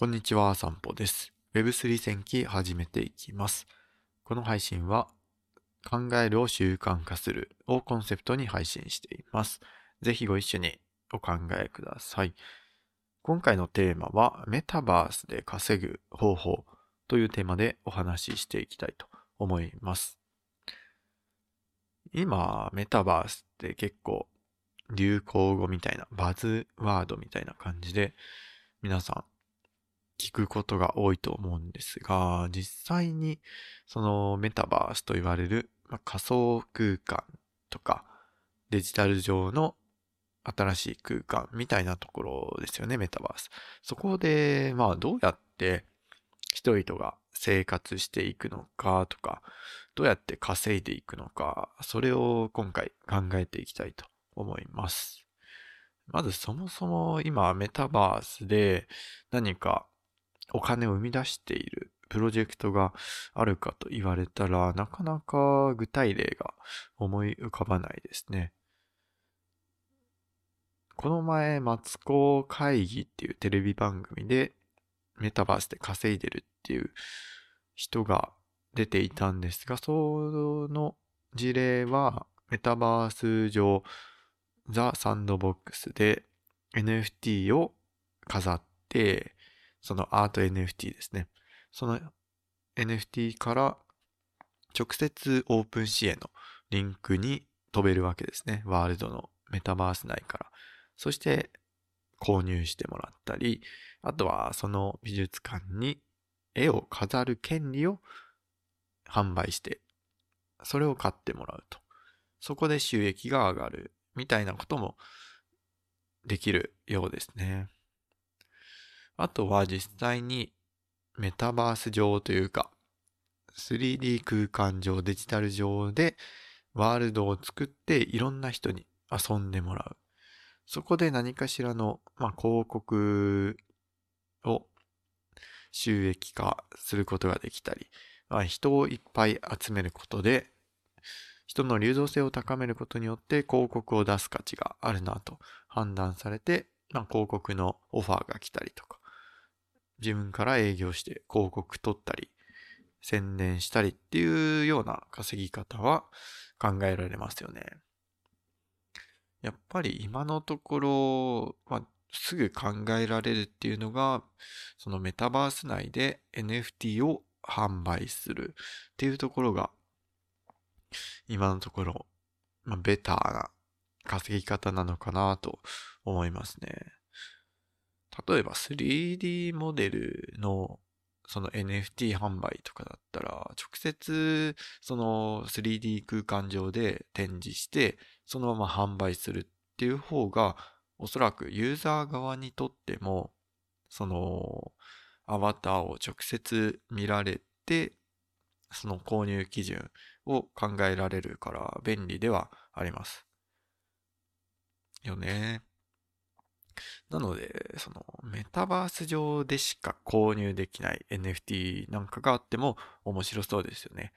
こんにちは、散歩です。Web3 戦記始めていきます。この配信は、考えるを習慣化するをコンセプトに配信しています。ぜひご一緒にお考えください。今回のテーマは、メタバースで稼ぐ方法というテーマでお話ししていきたいと思います。今、メタバースって結構流行語みたいな、バズワードみたいな感じで、皆さん聞くことが多いと思うんですが、実際にそのメタバースと言われる、ま、仮想空間とかデジタル上の新しい空間みたいなところですよね、メタバース。そこで、まあどうやって人々が生活していくのかとか、どうやって稼いでいくのか、それを今回考えていきたいと思います。まずそもそも今メタバースで何かお金を生み出しているプロジェクトがあるかと言われたら、なかなか具体例が思い浮かばないですね。この前、マツコ会議っていうテレビ番組でメタバースで稼いでるっていう人が出ていたんですが、その事例はメタバース上 The Sandbox で NFT を飾って、そのアート NFT ですね。その NFT から直接 OpenSea へのリンクに飛べるわけですね。ワールドのメタバース内から。そして購入してもらったり、あとはその美術館に絵を飾る権利を販売して、それを買ってもらうと。そこで収益が上がるみたいなこともできるようですね。あとは実際にメタバース上というか 3D 空間上、デジタル上でワールドを作っていろんな人に遊んでもらう。そこで何かしらの、まあ、広告を収益化することができたり、まあ、人をいっぱい集めることで人の流動性を高めることによって広告を出す価値があるなと判断されて、まあ、広告のオファーが来たりとか、自分から営業して広告取ったり、宣伝したりっていうような稼ぎ方は考えられますよね。やっぱり今のところ、まあ、すぐ考えられるっていうのが、そのメタバース内で NFT を販売するっていうところが、今のところ、まあ、ベターな稼ぎ方なのかなと思いますね。例えば 3D モデルのその NFT 販売とかだったら、直接その 3D 空間上で展示して、そのまま販売するっていう方が、おそらくユーザー側にとっても、そのアバターを直接見られて、その購入基準を考えられるから便利ではあります。よね。なので、そのメタバース上でしか購入できない NFT なんかがあっても面白そうですよね。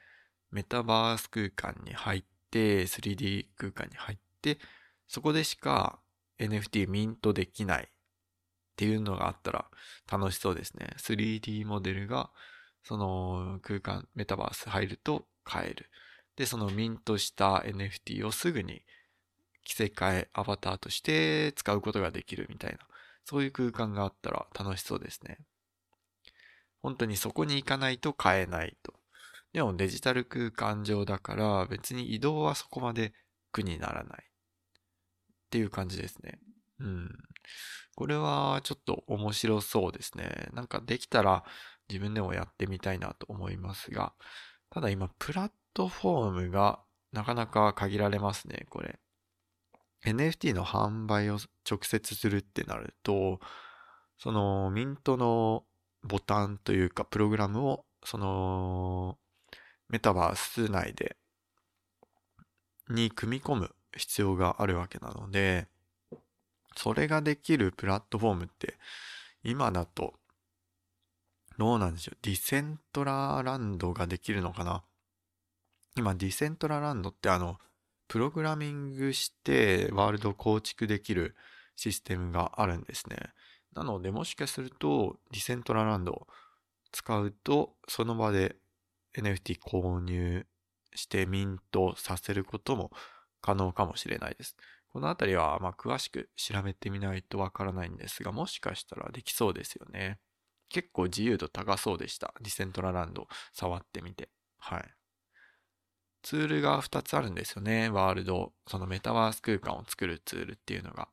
メタバース空間に入って、3D 空間に入って、そこでしか NFT ミントできないっていうのがあったら楽しそうですね。3D モデルがその空間、メタバース入ると買える。で、そのミントした NFT をすぐに着せ替え、アバターとして使うことができるみたいな、そういう空間があったら楽しそうですね。本当にそこに行かないと買えないと。でもデジタル空間上だから別に移動はそこまで苦にならない。っていう感じですね。うん。これはちょっと面白そうですね。なんかできたら自分でもやってみたいなと思いますが、ただ今プラットフォームがなかなか限られますね、これ。NFT の販売を直接するってなると、そのミントのボタンというかプログラムをそのメタバース内でに組み込む必要があるわけなので、それができるプラットフォームって今だとどうなんでしょう。 Decentraland ができるのかな今、 Decentraland ってあの、プログラミングしてワールド構築できるシステムがあるんですね。なので、もしかすると、 Decentraland を使うと、その場で NFT 購入してミントさせることも可能かもしれないです。このあたりは、まあ、詳しく調べてみないとわからないんですが、もしかしたらできそうですよね。結構自由度高そうでした。 Decentraland 触ってみて。はい。ツールが2つあるんですよね。ワールド、そのメタバース空間を作るツールっていうのが。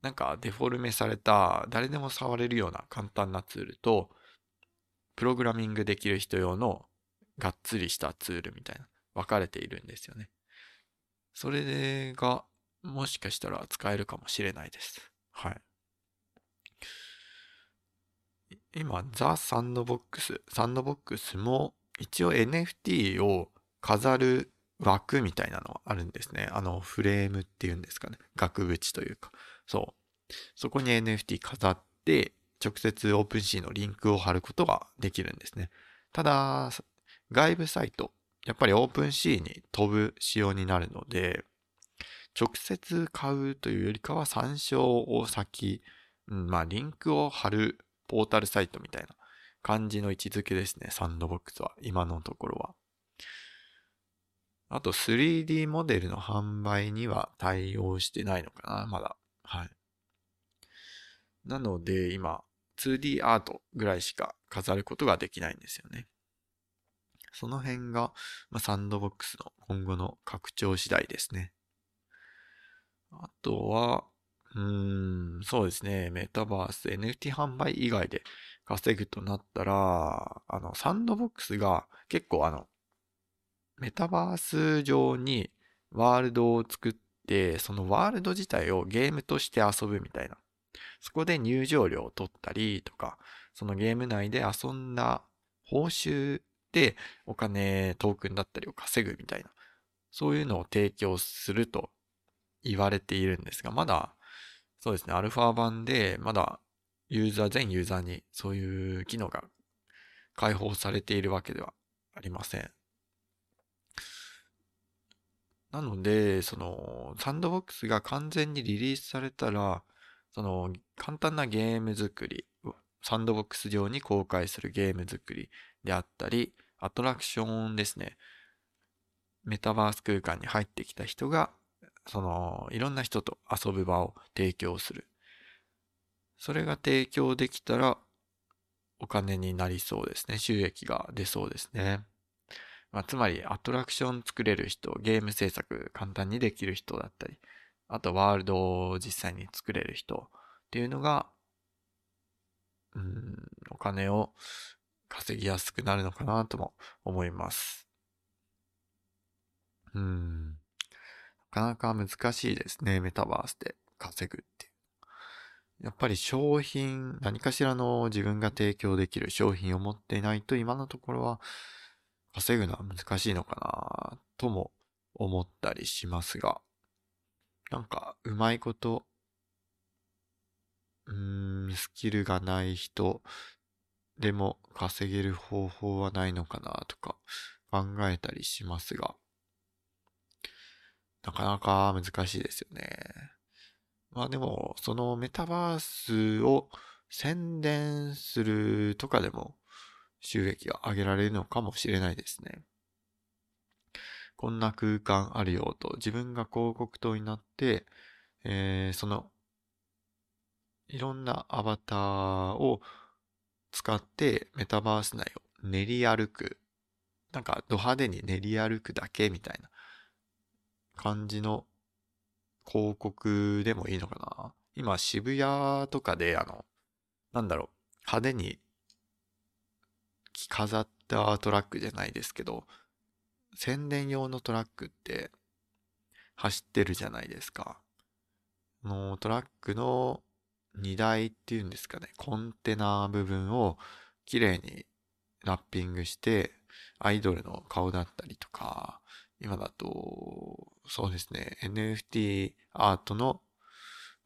なんかデフォルメされた誰でも触れるような簡単なツールと、プログラミングできる人用のがっつりしたツールみたいな分かれているんですよね。それがもしかしたら使えるかもしれないです。はい。今、 The Sandbox、Sandbox も一応 NFT を飾る枠みたいなのあるんですね。あのフレームっていうんですかね。額縁というか。そう。そこに NFT 飾って、直接 OpenC のリンクを貼ることができるんですね。ただ、外部サイト、やっぱり OpenC に飛ぶ仕様になるので、直接買うというよりかは参照を先、うん、まあリンクを貼るポータルサイトみたいな感じの位置づけですね、サンドボックスは、今のところは。あと 3D モデルの販売には対応してないのかな、まだ。はい。なので今 2D アートぐらいしか飾ることができないんですよね。その辺が、まあ、サンドボックスの今後の拡張次第ですね。あとは、うーん、そうですね。メタバース、NFT 販売以外で稼ぐとなったら、あの、サンドボックスが結構あの、メタバース上にワールドを作って、そのワールド自体をゲームとして遊ぶみたいな。そこで入場料を取ったりとか、そのゲーム内で遊んだ報酬でお金、トークンだったりを稼ぐみたいな。そういうのを提供すると言われているんですが、まだ、そうですね、アルファ版で、まだユーザー、全ユーザーにそういう機能が開放されているわけではありません。なので、その、サンドボックスが完全にリリースされたら、その、簡単なゲーム作り、サンドボックス上に公開するゲーム作りであったり、アトラクションですね。メタバース空間に入ってきた人が、その、いろんな人と遊ぶ場を提供する。それが提供できたら、お金になりそうですね。収益が出そうですね。まあ、つまりアトラクション作れる人、ゲーム制作簡単にできる人だったり、あとワールドを実際に作れる人っていうのが、うん、お金を稼ぎやすくなるのかなとも思います。うん。なかなか難しいですね、メタバースで稼ぐっていう。やっぱり商品、何かしらの自分が提供できる商品を持っていないと今のところは稼ぐのは難しいのかなとも思ったりしますが、なんかうまいこと、うーん、スキルがない人でも稼げる方法はないのかなとか考えたりしますが、なかなか難しいですよね。まあでも、そのメタバースを宣伝するとかでも収益が上げられるのかもしれないですね。こんな空間あるよと自分が広告塔になって、えー、そのいろんなアバターを使ってメタバース内を練り歩く。なんかド派手に練り歩くだけみたいな感じの広告でもいいのかな。今渋谷とかであの、なんだろう、派手に飾ったトラックじゃないですけど、宣伝用のトラックって走ってるじゃないですか。のトラックの荷台っていうんですかね、コンテナ部分をきれいにラッピングして、アイドルの顔だったりとか、今だと、そうですね、NFT アートの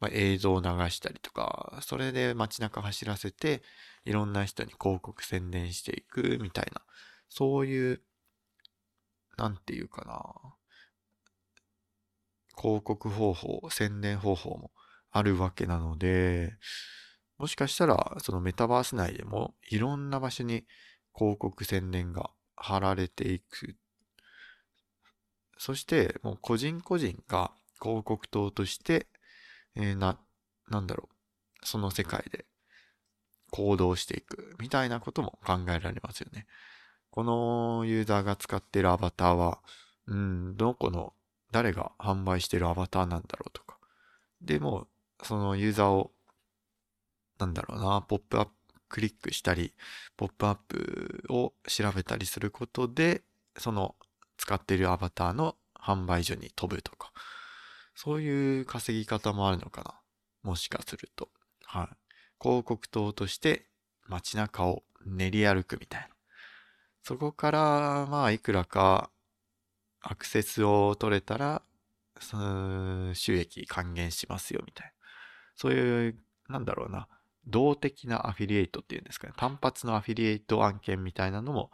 まあ、映像を流したりとか、それで街中走らせて、いろんな人に広告宣伝していくみたいな、そういう、なんていうかな、広告方法、宣伝方法もあるわけなので、もしかしたら、そのメタバース内でもいろんな場所に広告宣伝が貼られていく。そして、もう個人個人が広告塔として、えー、な、なんだろう、その世界で行動していくみたいなことも考えられますよね。このユーザーが使っているアバターは、うん、どこの、誰が販売しているアバターなんだろうとか。でも、そのユーザーを、なんだろうな、ポップアップ、クリックしたり、ポップアップを調べたりすることで、その使っているアバターの販売所に飛ぶとか、そういう稼ぎ方もあるのかな。もしかすると。はい。広告塔として街中を練り歩くみたいな。そこから、まあ、いくらかアクセスを取れたら、その収益還元しますよみたいな。そういう、なんだろうな、動的なアフィリエイトっていうんですかね。単発のアフィリエイト案件みたいなのも、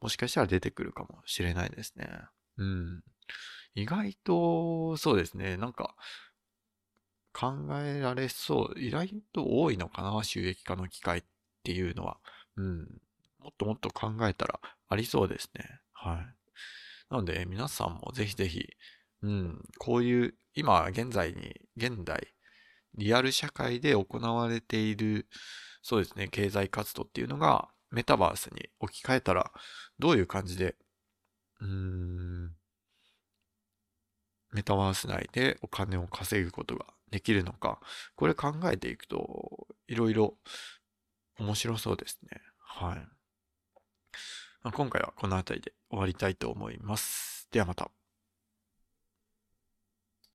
もしかしたら出てくるかもしれないですね。うん。意外と、そうですね。なんか、考えられそう。意外と多いのかな、収益化の機会っていうのは。うん。もっともっと考えたらありそうですね。はい。なので、皆さんもぜひぜひ、うん、こういう、今現在に、現代、リアル社会で行われている、そうですね、経済活動っていうのが、メタバースに置き換えたら、どういう感じで、うーん、メタバース内でお金を稼ぐことができるのか、これ考えていくと、いろいろ面白そうですね。はい。今回はこの辺りで終わりたいと思います。ではまた。